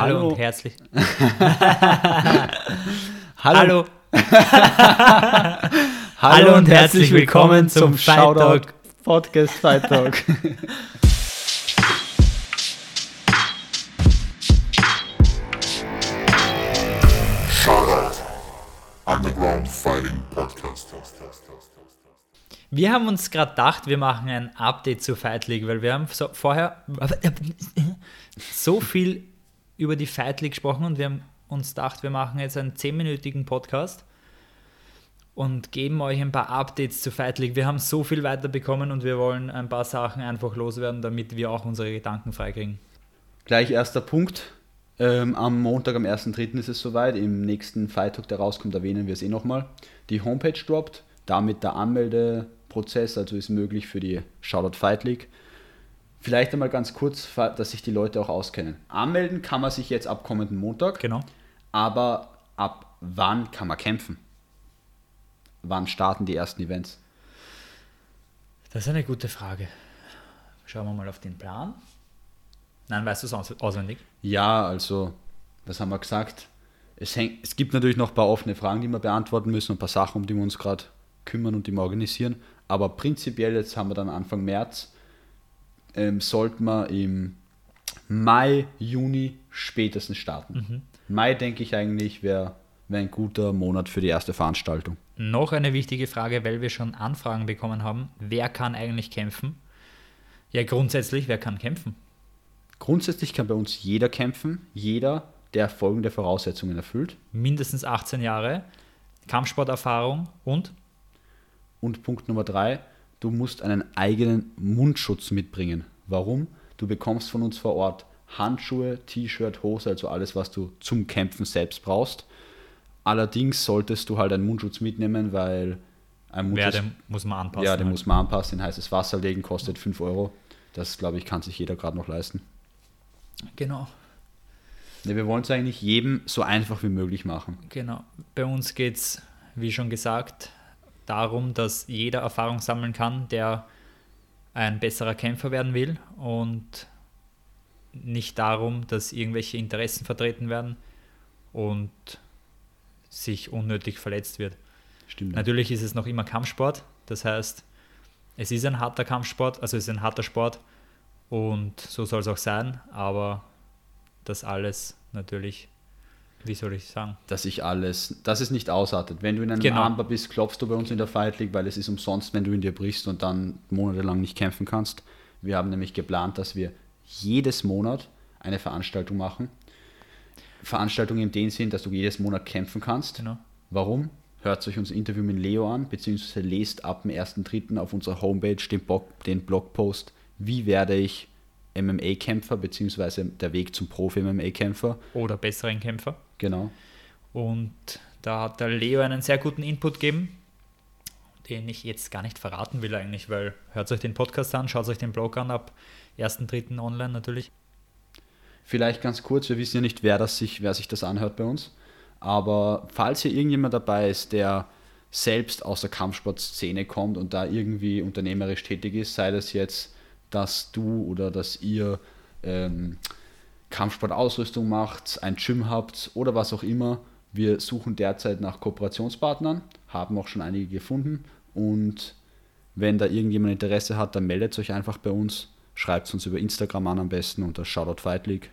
Hallo, Hallo. und herzlich. Hallo. Hallo. Hallo und herzlich willkommen zum Fight Talk. Podcast Fight Talk. Shoutout Underground Fighting Podcast. Wir haben uns gerade gedacht, wir machen ein Update zur Fight League, weil wir haben so vorher so viel über die Fight League gesprochen und wir haben uns gedacht, wir machen jetzt einen 10-minütigen Podcast und geben euch ein paar Updates zur Fight League. Wir haben so viel weiterbekommen und wir wollen ein paar Sachen einfach loswerden, damit wir auch unsere Gedanken freikriegen. Gleich erster Punkt. Ähm, am Montag, am 1.3. ist es soweit. Im nächsten Fight Talk, der rauskommt, erwähnen wir es eh nochmal. Die Homepage droppt, damit der Anmeldeprozess, also ist möglich für die Shoutout Fight League. Vielleicht einmal ganz kurz, dass sich die Leute auch auskennen. Anmelden kann man sich jetzt ab kommenden Montag. Genau. Aber ab wann kann man kämpfen? Wann starten die ersten Events? Das ist eine gute Frage. Schauen wir mal auf den Plan. Nein, weißt du es aus auswendig? Ja, also, was haben wir gesagt? Es, häng, es gibt natürlich noch ein paar offene Fragen, die wir beantworten müssen, ein paar Sachen, um die wir uns gerade kümmern und die wir organisieren. Aber prinzipiell, jetzt haben wir dann Anfang März, ähm, sollten wir im Mai, Juni spätestens starten. Mai, denke ich eigentlich, wäre wär ein guter Monat für die erste Veranstaltung. Noch eine wichtige Frage, weil wir schon Anfragen bekommen haben. Wer kann eigentlich kämpfen? Ja, grundsätzlich, wer kann kämpfen? Grundsätzlich kann bei uns jeder kämpfen, jeder, der folgende Voraussetzungen erfüllt. Mindestens 18 Jahre, Kampfsporterfahrung und Und Punkt Nummer drei, du musst einen eigenen Mundschutz mitbringen. Warum? Du bekommst von uns vor Ort Handschuhe, T-Shirt, Hose, also alles, was du zum Kämpfen selbst brauchst. Allerdings solltest du halt einen Mundschutz mitnehmen, weil ein Mundschutz, den muss man anpassen. ja, den halt. muss man anpassen, in heißes Wasser legen, kostet 5 Euro. Das, glaube ich, kann sich jeder gerade noch leisten. Genau, Ne, wir wollen es eigentlich jedem so einfach wie möglich machen. genau. Bei uns geht es, wie schon gesagt, darum, dass jeder Erfahrung sammeln kann, der ein besserer Kämpfer werden will und nicht darum, dass irgendwelche Interessen vertreten werden und sich unnötig verletzt wird. Stimmt. Natürlich ist es noch immer Kampfsport, das heißt, es ist ein harter Kampfsport, also es ist ein harter Sport und so soll es auch sein, aber das alles natürlich, wie soll ich sagen, dass sich alles, dass es nicht ausartet. Wenn du in einem Genau. Armbar bist, klopfst du bei uns in der Fight League, weil es ist umsonst, wenn du in dir brichst und dann monatelang nicht kämpfen kannst. Wir haben nämlich geplant, dass wir jedes Monat eine Veranstaltung machen. Veranstaltung in dem Sinn, dass du jedes Monat kämpfen kannst. genau. Warum? Hört euch unser Interview mit Leo an, beziehungsweise lest ab dem 1.3. auf unserer Homepage den, Blog, den Blogpost, wie werde ich MMA-Kämpfer, beziehungsweise der Weg zum Profi-MMA-Kämpfer. Oder besseren Kämpfer. Genau. Und da hat der Leo einen sehr guten Input gegeben, den ich jetzt gar nicht verraten will eigentlich, weil hört euch den Podcast an, schaut euch den Blog an, ab 1.3. online natürlich. Vielleicht ganz kurz, wir wissen ja nicht, wer, das sich, wer sich das anhört bei uns. Aber falls hier irgendjemand dabei ist, der selbst aus der Kampfsportszene kommt und da irgendwie unternehmerisch tätig ist, sei das jetzt, dass du oder dass ihr ähm, Kampfsportausrüstung macht, ein Gym habt oder was auch immer, wir suchen derzeit nach Kooperationspartnern, haben auch schon einige gefunden und wenn da irgendjemand Interesse hat, dann meldet euch einfach bei uns, schreibt uns über Instagram an am besten unter Shoutout Fight League.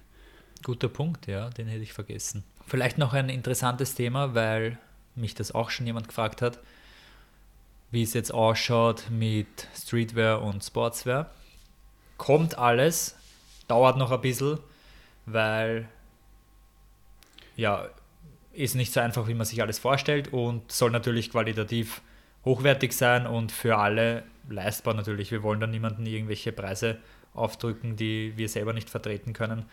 Guter Punkt, ja, den hätte ich vergessen. Vielleicht noch ein interessantes Thema, weil mich das auch schon jemand gefragt hat, wie es jetzt ausschaut mit Streetwear und Sportswear. Kommt alles, dauert noch ein bisschen, weil ja, ist nicht so einfach, wie man sich alles vorstellt und soll natürlich qualitativ hochwertig sein und für alle leistbar natürlich. Wir wollen dann niemanden irgendwelche Preise aufdrücken, die wir selber nicht vertreten können.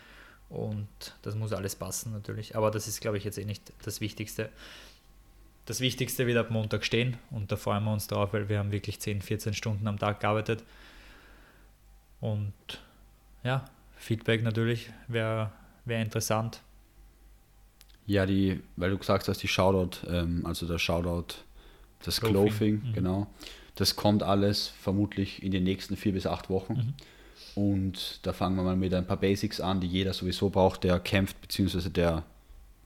Und das muss alles passen natürlich. Aber das ist, glaube ich, jetzt eh nicht das Wichtigste. Das Wichtigste wird ab Montag stehen und da freuen wir uns drauf, weil wir haben wirklich 10, 14 Stunden am Tag gearbeitet. Und ja, Feedback natürlich wäre wär interessant. Ja, die, weil du gesagt hast, die Shoutout, ähm, also der Shoutout, das Clothing, mhm. genau. Das kommt alles vermutlich in den nächsten vier bis acht Wochen. Mhm. Und da fangen wir mal mit ein paar Basics an, die jeder sowieso braucht, der kämpft, beziehungsweise der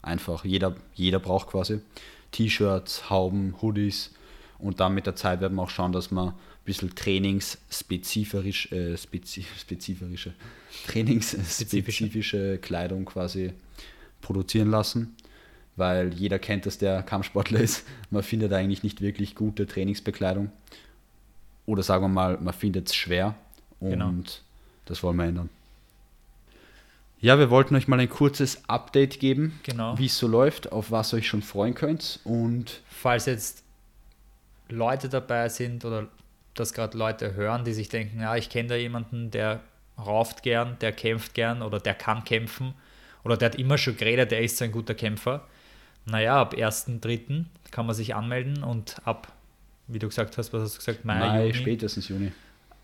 einfach jeder, jeder braucht quasi. T-Shirts, Hauben, Hoodies. Und dann mit der Zeit werden wir auch schauen, dass wir ein bisschen trainingsspezifisch, äh, spezi spezifische, trainingsspezifische Kleidung quasi produzieren lassen. Weil jeder kennt, dass der Kampfsportler ist. Man findet eigentlich nicht wirklich gute Trainingsbekleidung. Oder sagen wir mal, man findet es schwer. Und Genau. das wollen wir ändern. Ja, wir wollten euch mal ein kurzes Update geben, Genau. wie es so läuft, auf was ihr euch schon freuen könnt. Und Falls jetzt Leute dabei sind oder das gerade Leute hören, die sich denken, ja, ich kenne da jemanden, der rauft gern, der kämpft gern oder der kann kämpfen oder der hat immer schon geredet, der ist so ein guter Kämpfer. Naja, ab 1.3. kann man sich anmelden und ab, wie du gesagt hast, was hast du gesagt, Mai, Mai, Juni, spätestens Juni.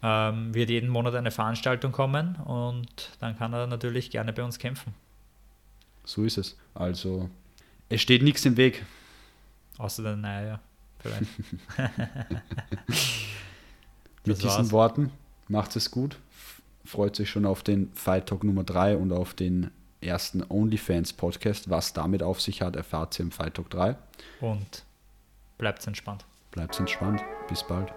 ähm, wird jeden Monat eine Veranstaltung kommen und dann kann er natürlich gerne bei uns kämpfen. So ist es. Also, es steht nichts im Weg. Außer der Naja, vielleicht. Mit diesen war's. Worten macht es gut. Freut sich schon auf den Fight Talk Nummer 3 und auf den ersten OnlyFans Podcast. Was damit auf sich hat, erfahrt ihr im Fight Talk 3. Und bleibt entspannt. Bleibt entspannt. Bis bald.